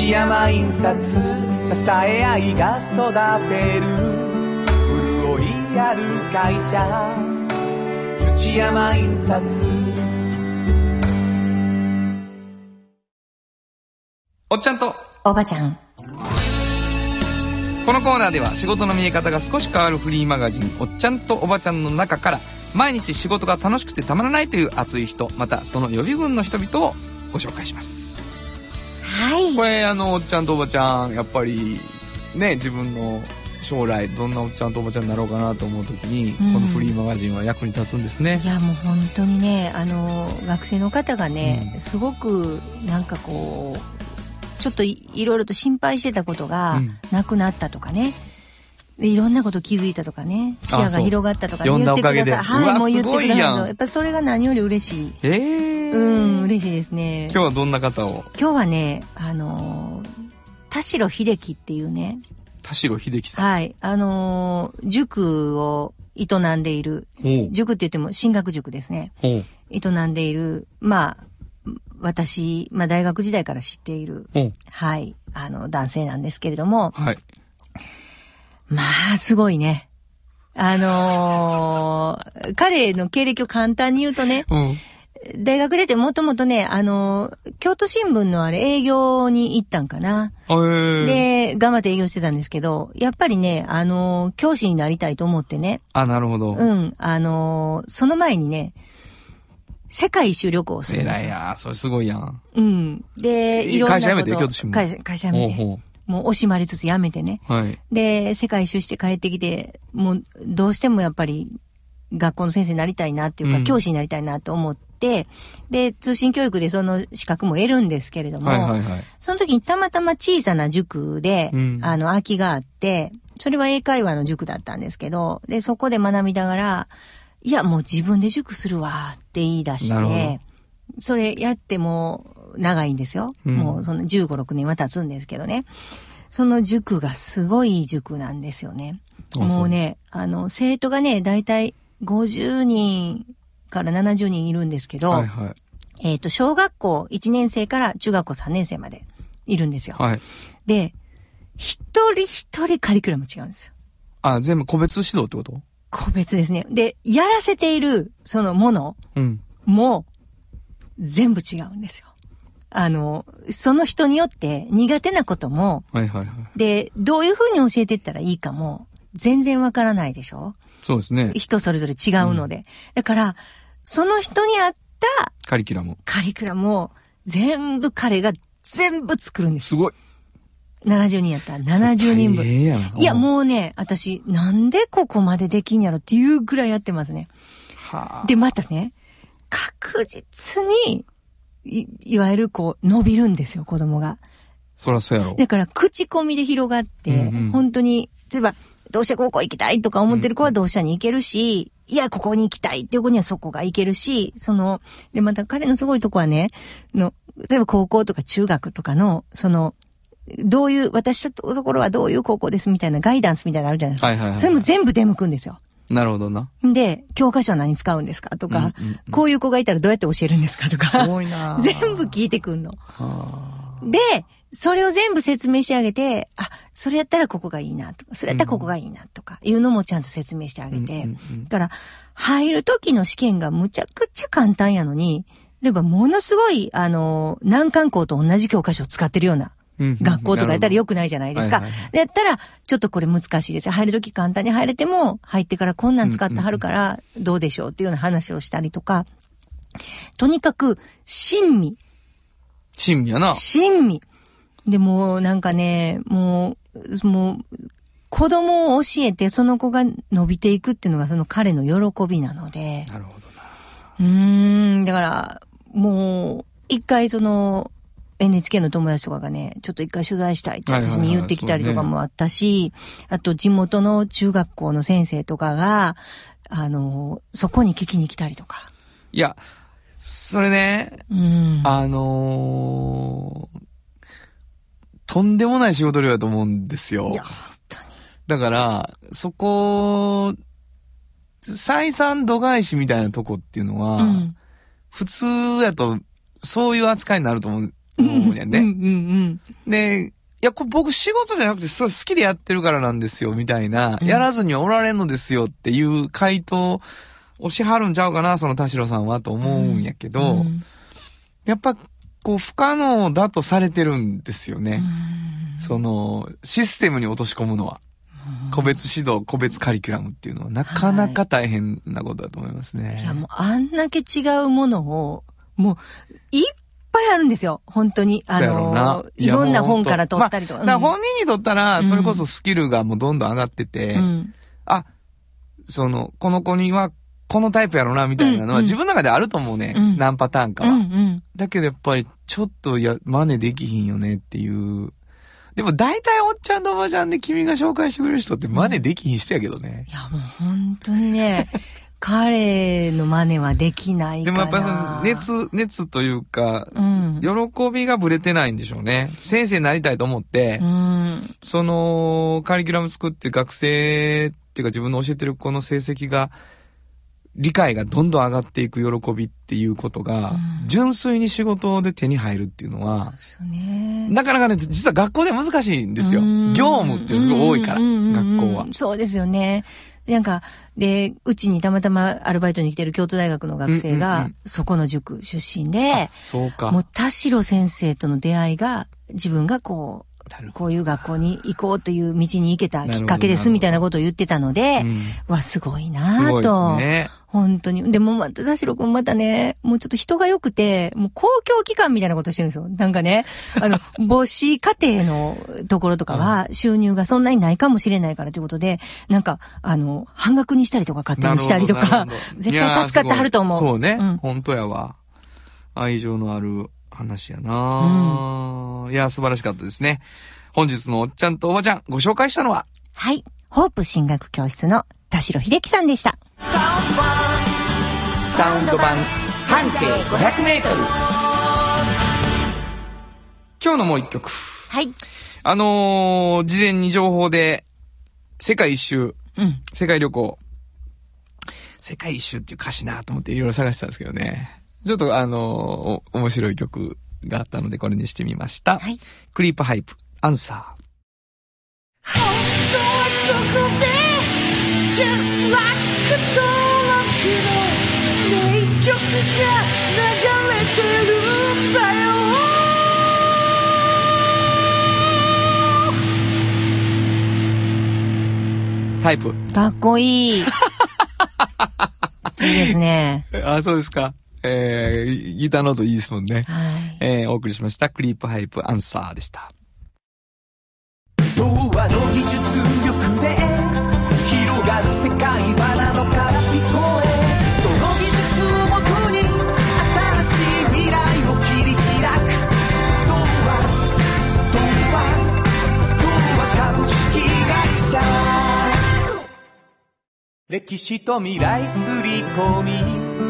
土山印刷支え合いが育てる潤いある会社土山印刷おっちゃんと、おばちゃん。このコーナーでは仕事の見え方が少し変わるフリーマガジン、おっちゃんとおばちゃんの中から、毎日仕事が楽しくてたまらないという熱い人、またその予備軍の人々をご紹介します。はい。これ、あの、おっちゃんとおばちゃん、やっぱり、ね、自分の将来、どんなおっちゃんとおばちゃんになろうかなと思うときに、うんこのフリーマガジンは役に立つんですねい。やもう本当にねあの学生の方がね、うんすごくなんかこうちょっといいろいろと心配してたことがうんなくなったとかね、でいろんなこと気づいたとかね。視野が広がったとか言ってください。はいもう言ってください。やっぱそれが何より嬉しい。えー。うん嬉しいですね。今日はどんな方を？今日はねあの田代秀樹っていうね。田代秀樹さん。はい。あの塾を営んでいる。塾って言っても進学塾ですね。営んでいる、まあ、私、まあ大学時代から知っている。はい、あの、男性なんですけれども、はい。まあ、すごいね。あのー彼の経歴を簡単に言うとね、うん。大学出てもともとね、あのー京都新聞のあれ営業に行ったんかな。えー。で、頑張って営業してたんですけど、やっぱりね、あのー教師になりたいと思ってね、あ、なるほど。うん、あのーその前にね、世界一周旅行をするんですよ。偉いやそれすごいやん。うん。で、いろんなこと。会社辞めて京都新聞会社、会社辞めて。ほうほもう惜しまれつつ辞めてね。う。はい。で、世界一周して帰ってきて、もうどうしてもやっぱり学校の先生になりたいなっていうか、うん教師になりたいなと思って、で、通信教育でその資格も得るんですけれども、はいはいはい。その時にたまたま小さな塾で、うんあの、空きがあって、それは英会話の塾だったんですけど、で、そこで学びながら、いや、もう自分で塾するわって言い出して、それやってもう長いんですよ。うんもうその15、6年は経つんですけどね。その塾がすごい塾なんですよね。もうね、あの、生徒がね、だいたい50人から70人いるんですけど、はいはい。えっ、と、小学校1年生から中学校3年生までいるんですよ。はい。で、一人一人カリキュラム違うんですよ。あ、全部個別指導ってこと？個別ですね。で、やらせている、そのものうん。も、全部違うんですよ。あの、その人によって苦手なことも、はいはいはい。で、どういう風に教えていったらいいかも、全然わからないでしょ？そうですね。人それぞれ違うので。だから、その人に合ったカリキュラム。カリキュラムを全部彼が全部作るんです。すごい。70人やったら70人分。いや、もうね、私、なんでここまでできんやろっていうぐらいやってますね。はあ。で、またね、確実に、い、いわゆるこう、伸びるんですよ、子供が。そらそうやろ。だから、口コミで広がって、うんうん本当に、例えば、同志社高校行きたいとか思ってる子は同志社に行けるし、いや、ここに行きたいっていう子にはそこが行けるし、その、で、また彼のすごいとこはね、の、例えば高校とか中学とかの、その、どういう、私のところはどういう高校ですみたいなガイダンスみたいなのあるじゃないですか。はいはいはいそれも全部出向くんですよ。なるほどな。で、教科書は何使うんですかとか、うんうんうん。こういう子がいたらどうやって教えるんですかとすか、[laughs] 全部聞いてくんの。はで、それを全部説明してあげて、あ、それやったらここがいいなとか、それやったらここがいいなとか、いうのもちゃんと説明してああげて、うんうんうん。だから、入る時の試験がむちゃくちゃ簡単やのに、例えばものすごい、あの、難関校と同じ教科書を使ってるような学校とかやったら良くないじゃないですか。でやったら、ちょっとこれ難しいです。入るとき簡単に入れても、入ってからこんなん使ってはるから、どうでしょうっていうような話をしたりとか、とにかく、親身、親身やな。親身。で、もうなんかね、もう、もう、子供を教えてその子が伸びていくっていうのがその彼の喜びなので、なるほどな。うーん、だから、もう、一回その、NHK の友達とかがね、ちょっと一回取材したいって私に言ってきたりとかもあったし、あと地元の中学校の先生とかが、あの、そこに聞きに来たりとか。いや、それね、うん。あのーとんでもない仕事量だと思うんですよい。や、本当に。だから、そこ、採算度外視みたいなとこっていうのは、うん。普通やと、そういう扱いになると思う、思うやんね。うんうんで、いや、これ僕仕事じゃなくて、それ好きでやってるからなんですよ、みたいな、うんやらずにおられんのですよっていう回答をしはるんちゃうかな、その田代さんはと思うんやけうん。ど、うんやっぱ、こう、不可能だとされてるんですよね。うんその、システムに落とし込むのは。個別指導、個別カリキュラムっていうのは、なかなか大変なことだと思いますね。いや、もうあんだけ違うものを、もう、いっぱいあるんですよ。本当に。あの、いろんな本から取ったりとか。まあ本人にとったら、うんそれこそスキルがもうどんどん上がってて、うん。あ、その、この子には、このタイプやろな、みたいなのはうん自分の中であると思うね。うん何パターンかうは。んうん。だけどやっぱり、ちょっとや、真似できひんよねっていう。でも大体おっちゃんとおばちゃんで君が紹介してくれる人って真似できひん人やけどね。いや、もう本当にね、彼の真似はできないで。もやっぱりその熱、熱というか、うん。喜びがぶれてないんでしょうね。先生になりたいと思って、うん。その、カリキュラム作って学生っていうか自分の教えてる子の成績が、理解がどんどん上がっていく喜びっていうことが、うん純粋に仕事で手に入るっていうのは、そうね。なかなかね、実は学校では難しいんですよ。うん業務っていうのが多いから、学校は。そうですよね。なんか、で、うちにたまたまアルバイトに来てる京都大学の学生がそこの塾出身で、そうか。もう田代先生との出会いが、自分がこう、こういう学校に行こうという道に行けたきっかけですみたいなことを言ってたので、ど。うんわ、すごいすなぁと。ね。本当に。でも田代くんまたね、もうちょっと人が良くて、もう公共機関みたいなことしてるんですよ。なんかね、あの、[laughs] 母子家庭のところとかは収入がそんなにないかもしれないからということで、なんか、あの、半額にしたりとか勝手にしたりとか絶対助かってはると思う。そうね。うん本当やわ。愛情のある話やな、いやー、素晴らしかったですね。本日のおっちゃんとおばちゃん、ご紹介したのは、はい。ホープ進学教室の田代秀樹さんでした。サウンド版半径500メートル今日のもう一曲。はい。あのー、事前に情報で、世界一周、うん。世界旅行、世界一周っていう歌詞なと思っていろいろ探してたんですけどね。ちょっとあのーお面白い曲があったのでこれにしてみました。はい。クリープハイプ、アンサー。本当はここで Just like 登録の名曲が流れてるんだよタイプ。かっこいい。[laughs] いいですね。あ、そうですか。えー、ギターの音いいですもんね。はい。えー、お送りしました。クリープハイプ、アンサーでした。童話の技術力で広がる世界はなのから聞こえその技術をもとに新しい未来を切り開く童話童話童話株式会社歴史と未来すり込み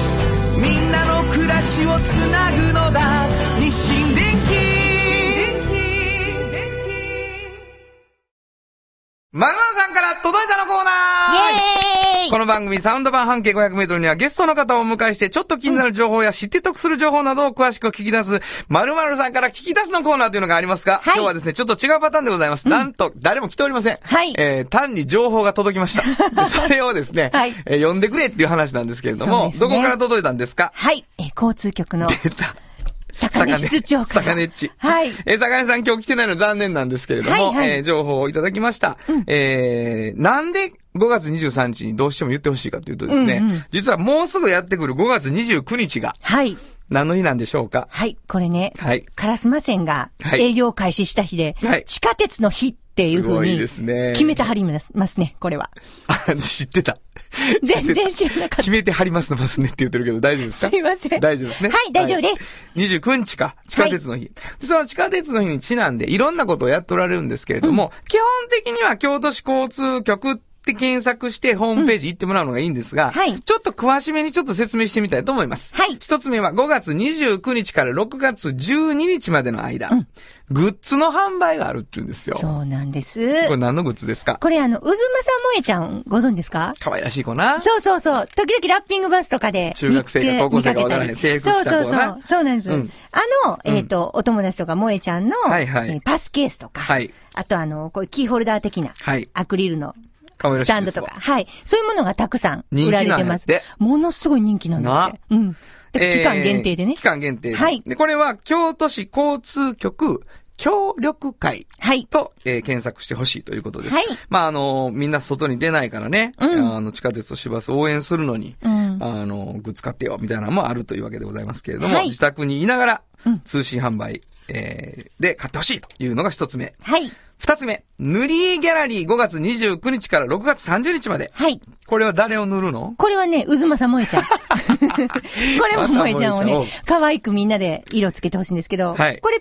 みんなの暮らしをつなぐのだ。日清電気まるまるさんから届いたのこの番組サウンド版半径500メートルにはゲストの方をお迎えしてちょっと気になる情報や知って得する情報などを詳しく聞き出す、まるまるさんから聞き出すのコーナーというのがありますが、はい今日はですね、ちょっと違うパターンでございます。なんと、誰も来ておりません。はいえー、単に情報が届きました。で [laughs] それをですね、はいえー読んでくれっていう話なんですけれども、ねどこから届いたんですか？はい。えー交通局の出た。坂根室長から坂根っち。はい。えー、坂根さん今日来てないの残念なんですけれども、はいはいえー情報をいただきました。えー、なんで5月23日にどうしても言ってほしいかというとですね、うんうん実はもうすぐやってくる5月29日がはい。何の日なんでしょうか？はい。これね、はい。烏丸線がはい営業開始した日で、はい地下鉄の日っていうふうにすごいですね。決めてはりますね、これは。[laughs] あ、知ってた。[laughs] 全然知らなかった。決めてはりますのますねって言ってるけど大丈夫ですか？すいません。大丈夫ですね？はい大丈夫です。29日か、地下鉄の日。その地下鉄の日にちなんでいろんなことをやっておられるんですけれども、基本的には京都市交通局って検索してホームページ行ってもらうのがいいんですが、はいちょっと詳しめにちょっと説明してみたいと思います。はい一つ目は5月29日から6月12日までの間、グッズの販売があるって言うんですよ。そうなんです。これ何のグッズですか？これあの、うずまさもえちゃんご存知ですか？可愛らしい子な。そうそうそう。時々ラッピングバスとかで。中学生か見高校生かわからへん見けたり制服着た子なそうそうそう。そうなんです。うんあの、えっ、と、お友達とかもえちゃんの、はいはいえーパスケースとか、はいあとあの、こういうキーホルダー的な、はいアクリルのスタンドとか、はい。そういうものがたくさん売られてます。ものすごい人気なんですなって。うん。で期間限定でねえー期。間限定で。はいで、これは京都市交通局協力会はい。と、えー検索してほしいということです。はいまあ、あのみんな外に出ないからね、うんあの、地下鉄と市バスを応援するのに、うん。あの、グッズ買ってよ、みたいなのもあるというわけでございますけれども、はい自宅にいながらうん、通信販売、えーで買ってほしいというのが一つ目。はい。二つ目、塗り絵ギャラリー5月29日から6月30日まで。はい。これは誰を塗るの？これはね、うずまさもえちゃん。[laughs] これももえちゃんをね、可愛くみんなで色つけてほしいんですけど、はいこれ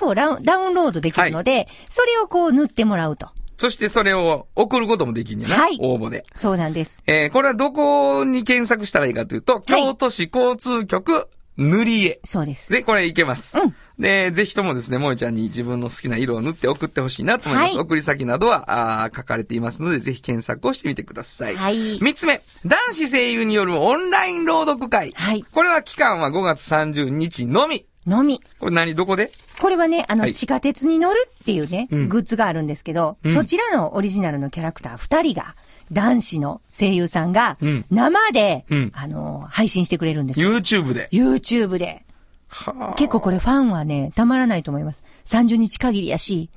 PDF をダウンロードできるので、それをこう塗ってもらうと。そしてそれを送ることもできんやな。はい応募で。そうなんです。えーこれはどこに検索したらいいかというと、京都市交通局塗り絵。そうです。で、これいけます。うんで、ぜひともですね、もえちゃんに自分の好きな色を塗って送ってほしいなと思います。はい送り先などはあー書かれていますので、ぜひ検索をしてみてください。はい三つ目、男子声優によるオンライン朗読会。はいこれは期間は5月30日のみ。のみ。これ何どこで？これはね、あの、はい地下鉄に乗るっていうね、うんグッズがあるんですけど、うんそちらのオリジナルのキャラクター二人が、男子の声優さんがうん、生で、うんあの、配信してくれるんですよ。?YouTube で。YouTube で。はあ結構これファンはね、たまらないと思います。30日限りやし、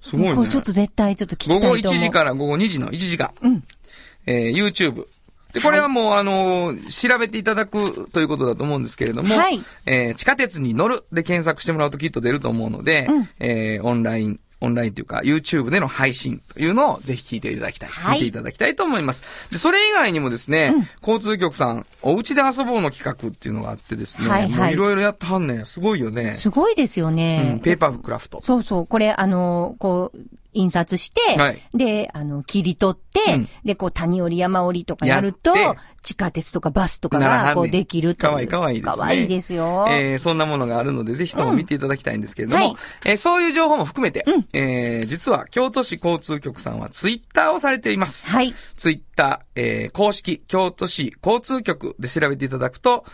すごいね。これちょっと絶対ちょっと聞きた午後いと思う。1時から午後2時の1時間。うん。えー YouTube。で、これはもう、あのー調べていただくということだと思うんですけれども、はいえー地下鉄に乗るで検索してもらうときっと出ると思うので、うんえーオンライン、オンラインというか、YouTube での配信というのをぜひ聞いていただきたい。はい見ていただきたいと思います。で、それ以外にもですね、交通局さん、お家で遊ぼうの企画っていうのがあってですね、はいはいいろいろやってはんねん。すごいよね。すごいですようね。ん、ペーパークラフト。そうそう。これ、あの、こう、印刷して、はいで、あの、切り取って、うんで、こう、谷折り山折りとかやると地下鉄とかバスとかが、こう、できるという。かわいいかわいいですね。かわいいですよ。えーそんなものがあるので、ぜひとも見ていただきたいんですけれども、はいえーそういう情報も含めて、うんえー実は京都市交通局さんはツイッターをされています。はい。ツイッター、えー公式京都市交通局で調べていただくと、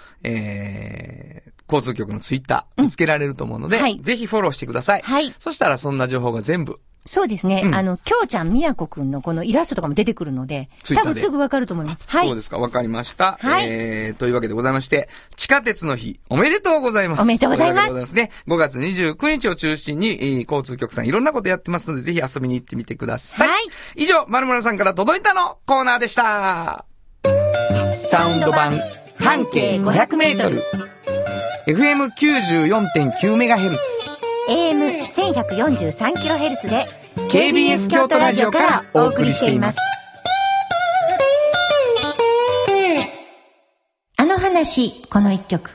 えー交通局のツイッター見つけられると思うので、はいぜひフォローしてください。はいそしたらそんな情報が全部、そうですね。うんあの、きょうちゃん、みやこくんのこのイラストとかも出てくるので、多分すぐわかると思います。はい。そうですか、わかりました。はいえー、というわけでございまして、地下鉄の日、おめでとうございます。おめでとうございますますね。5月29日を中心に、えー交通局さんいろんなことやってますので、ぜひ遊びに行ってみてください。はい以上、まるまるさんから届いたのコーナーでした。サウンド版、半径500メートル。FM94.9MHz。AM1143kHz で、KBS 京都ラジオからお送りしています。あの話、この一曲。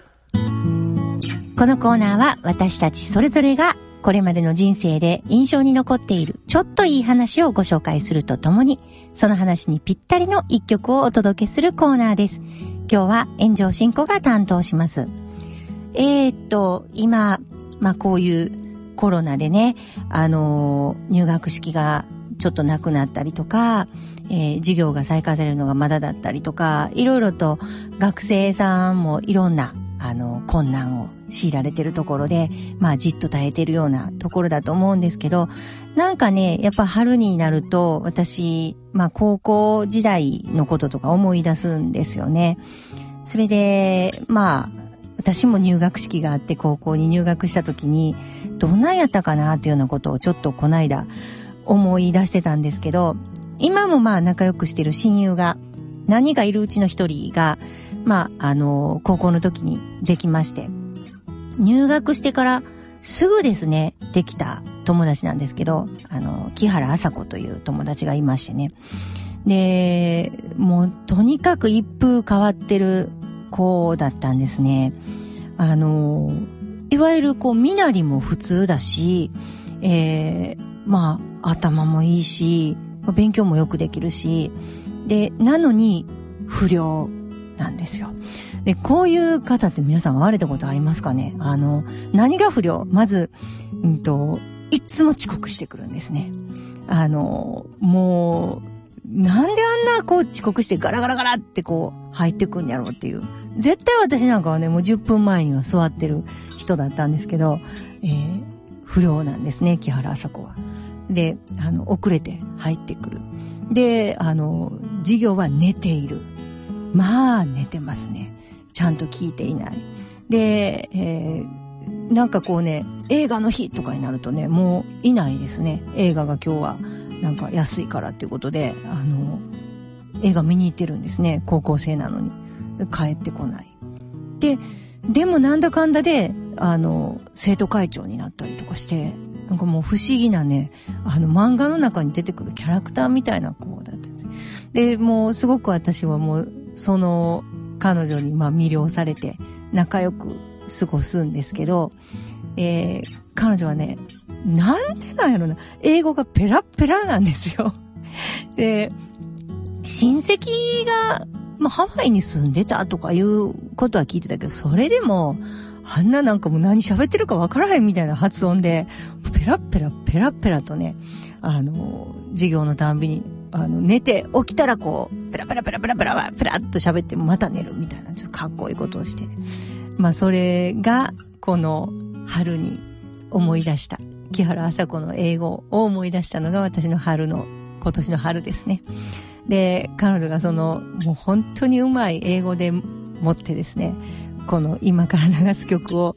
このコーナーは私たちそれぞれがこれまでの人生で印象に残っているちょっといい話をご紹介するとともに、その話にぴったりの一曲をお届けするコーナーです。今日は炎上進行が担当します。えー、っと、今、まあ、こういうコロナでね、あのー入学式がちょっとなくなったりとか、えー授業が再開されるのがまだだったりとか、いろいろと学生さんもいろんな、あの、困難を強いられてるところで、まあ、じっと耐えてるようなところだと思うんですけど、なんかね、やっぱ春になると、私、まあ、高校時代のこととか思い出すんですよね。それで、まあ、私も入学式があって高校に入学した時に、どんなんやったかなっていうようなことをちょっとこないだ思い出してたんですけど、今もまあ仲良くしてる親友が、何人かいるうちの一人が、まあ、あの、高校の時にできまして、入学してからすぐですね、できた友達なんですけど、あの、木原麻子という友達がいましてね。で、もうとにかく一風変わってる子だったんですね。あの、いわゆるこう、身なりも普通だし、えー、まあ、頭もいいし、勉強もよくできるし、で、なのに、不良なんですよ。で、こういう方って皆さん会われたことありますかね？あの、何が不良？まず、うんと、いつも遅刻してくるんですね。あの、もう、なんであんなこう遅刻してガラガラガラってこう入ってくんやろうっていう。絶対私なんかはね、もう10分前には座ってる人だったんですけど、えー、不良なんですね、木原麻子は。で、あの、遅れて入ってくる。で、あの、授業は寝ている。まあ、寝てますね。ちゃんと聞いていない。で、えー、なんかこうね、映画の日とかになるとね、もういないですね。映画が今日はなんか安いからっていうことで、あの、映画見に行ってるんですね。高校生なのに。帰ってこない。で、でもなんだかんだで、あの、生徒会長になったりとかして、なんかもう不思議なね、あの漫画の中に出てくるキャラクターみたいな子だったんです。で、もうすごく私はもう、その彼女にまあ魅了されて仲良く過ごすんですけど、えー、彼女はね、なんでなんやろな、英語がペラペラなんですよ。で、親戚が、まあ、ハワイに住んでたとかいうことは聞いてたけど、それでも、あんななんかもう何喋ってるかわからへんみたいな発音で、ペラペラペラペラとね、あの、授業のたんびにあの、寝て起きたらこう、ペラペラペラペラペラペラっと喋ってまた寝るみたいな、ちょっとかっこいいことをして。まあ、それが、この春に思い出した。木原麻子の英語を思い出したのが私の春の、今年の春ですね。で、彼女がその、もう本当にうまい英語で持ってですね、この今から流す曲を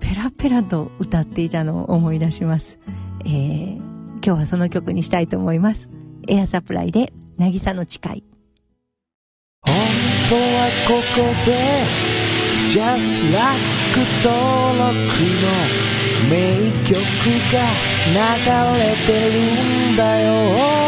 ペラペラと歌っていたのを思い出します。えー、今日はその曲にしたいと思います。エアサプライで、渚の誓い。本当はここで Just Like 登録の名曲が流れてるんだよ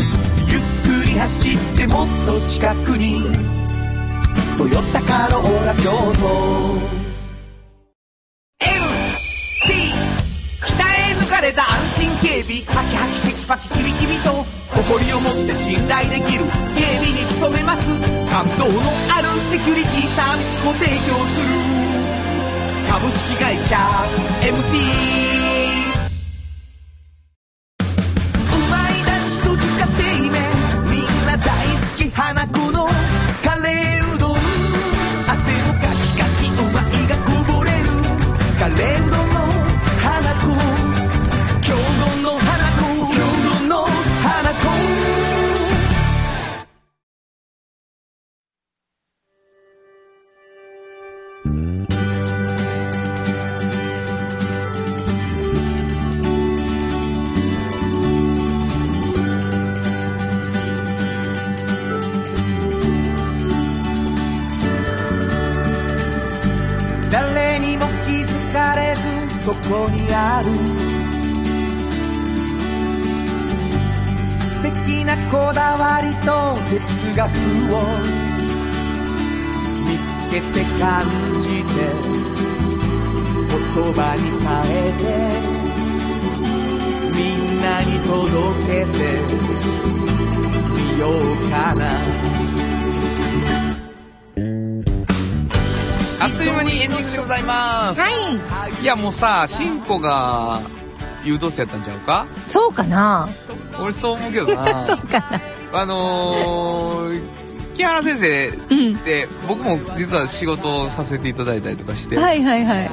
走ってもっと近くに。トヨタカローラ京都。MT 北へ抜かれた安心警備。ハキハキテキパキキビキビと。誇りを持って信頼できる。警備に努めます。感動のあるセキュリティサービスも提供する。株式会社 MT さ、しんこが優等生やったんちゃうか？そうかな俺そう思うけどな。[laughs] そうかなあのー、木原先生うん。って僕も実は仕事をさせていただいたりとかして、はいはいはい。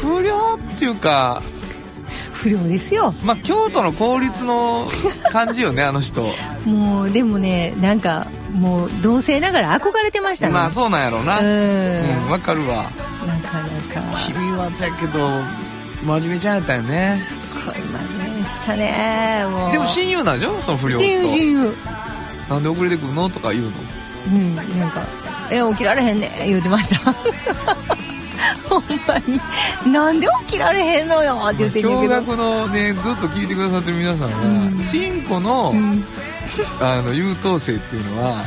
不良っていうか、不良ですよ。まあ、京都の公立の感じよね、あの人。[laughs] もう、でもね、なんか、もう、同性ながら憧れてましたね。まあそうなんやろうな。ううん、ん。わかるわ。君はやけど、真面目ちゃんやったよね。すごい真面目でしたね。もう。でも親友なんでしょ？その不良と。親友親友。なんで遅れてくるの？とか言うの？うん、なんか、え、起きられへんね言うてました。[laughs] ほんまに、なんで起きられへんのよって言ってんねんけど。驚愕のね、ずっと聞いてくださってる皆さんうんは、新子の、うん。あの、優等生っていうのは、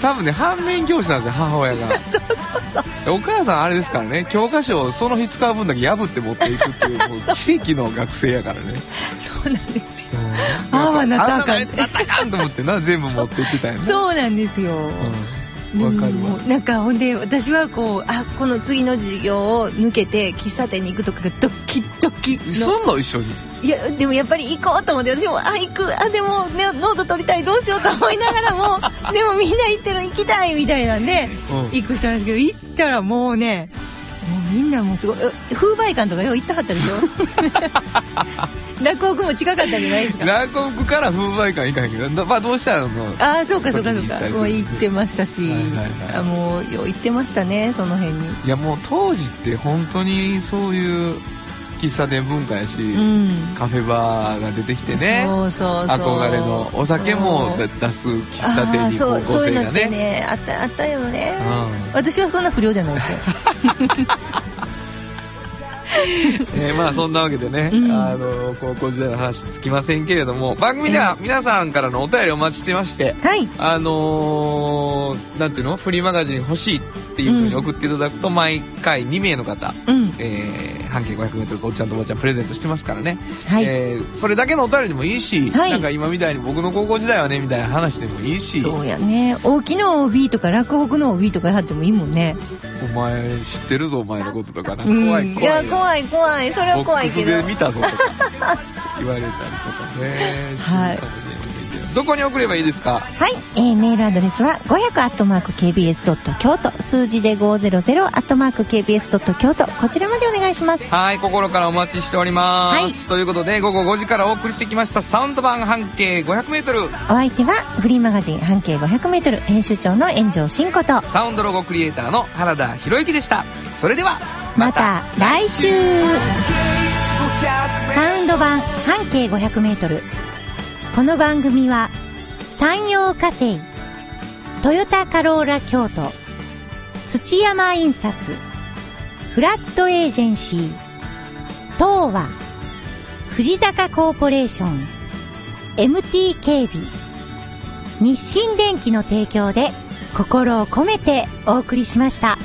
多分ね、反面教師なんですよ、母親が。[laughs] そうそうそう。お母さんあれですからね、教科書をその日使う分だけ破って持っていくっていう、[laughs] もう奇跡の学生やからね。そうなんですよ。うんああはなったかんあんななったかんと思ってな、全部持っていってたんやね。そうなんですよ。うん。わかるわ。もう。なんかほんで私はこうあこの次の授業を抜けて喫茶店に行くとかがドキドキの。すんの一緒に。いやでもやっぱり行こうと思って私もあ行く。あでも、ね、ノート取りたい。どうしようと思いながらもでもみんな行ってる行きたいみたいなんでうん。行く人なんですけど行ったらもうねみんなもうすごいえ風媒館とかよう行ったはったでしょ？[laughs] 落語も近かったんじゃないですか？南国から風媒館行かへんけど、なまあどうしたの？ああそうかそうかそうか。もう行ってましたし、はいはいはい。あもうよう行ってましたねその辺に。いやもう当時って本当にそういう喫茶店文化やし、うん。カフェバーが出てきてね。そうそうそう。憧れのお酒も出す喫茶店あーに高そうそういうの校生がねってねあったあったよね。うん。私はそんな不良じゃないですよ [laughs] [laughs] えーまあそんなわけでね、うん。あの高校時代の話つきませんけれども番組では皆さんからのお便りお待ちしてましてはい。あのーなんていうの？フリーマガジン欲しいっていうふうに送っていただくと毎回2名の方、うん。えー半径 500m おっちゃんとおばちゃんプレゼントしてますからね、はい、えーそれだけのお便りでもいいし、はい。なんか今みたいに僕の高校時代はねみたいな話でもいいし。そうやね。大きの OB とか落北の OB とかやってもいいもんね。お前知ってるぞお前のこととかな。うん。怖い怖い。や怖い怖い。それはボックス怖いけどで見たぞとか言われたりとかね。[laughs] はいどどこに送ればいいですか？はい、えー、メールアドレスは500 k b s 京都数字で500 k b s 京都こちらまでお願いします。はい心からお待ちしております、はい。ということで午後5時からお送りしてきましたサウンド版半径 500m お相手はフリーマガジン半径 500m 編集長の炎上真子と。サウンドロゴクリエイターの原田博之でした。それではまた来週。サウンド版半径 500m この番組は山陽火星トヨタカローラ京都土山印刷フラットエージェンシー東和藤高コーポレーション MT 警備日清電機の提供で心を込めてお送りしました。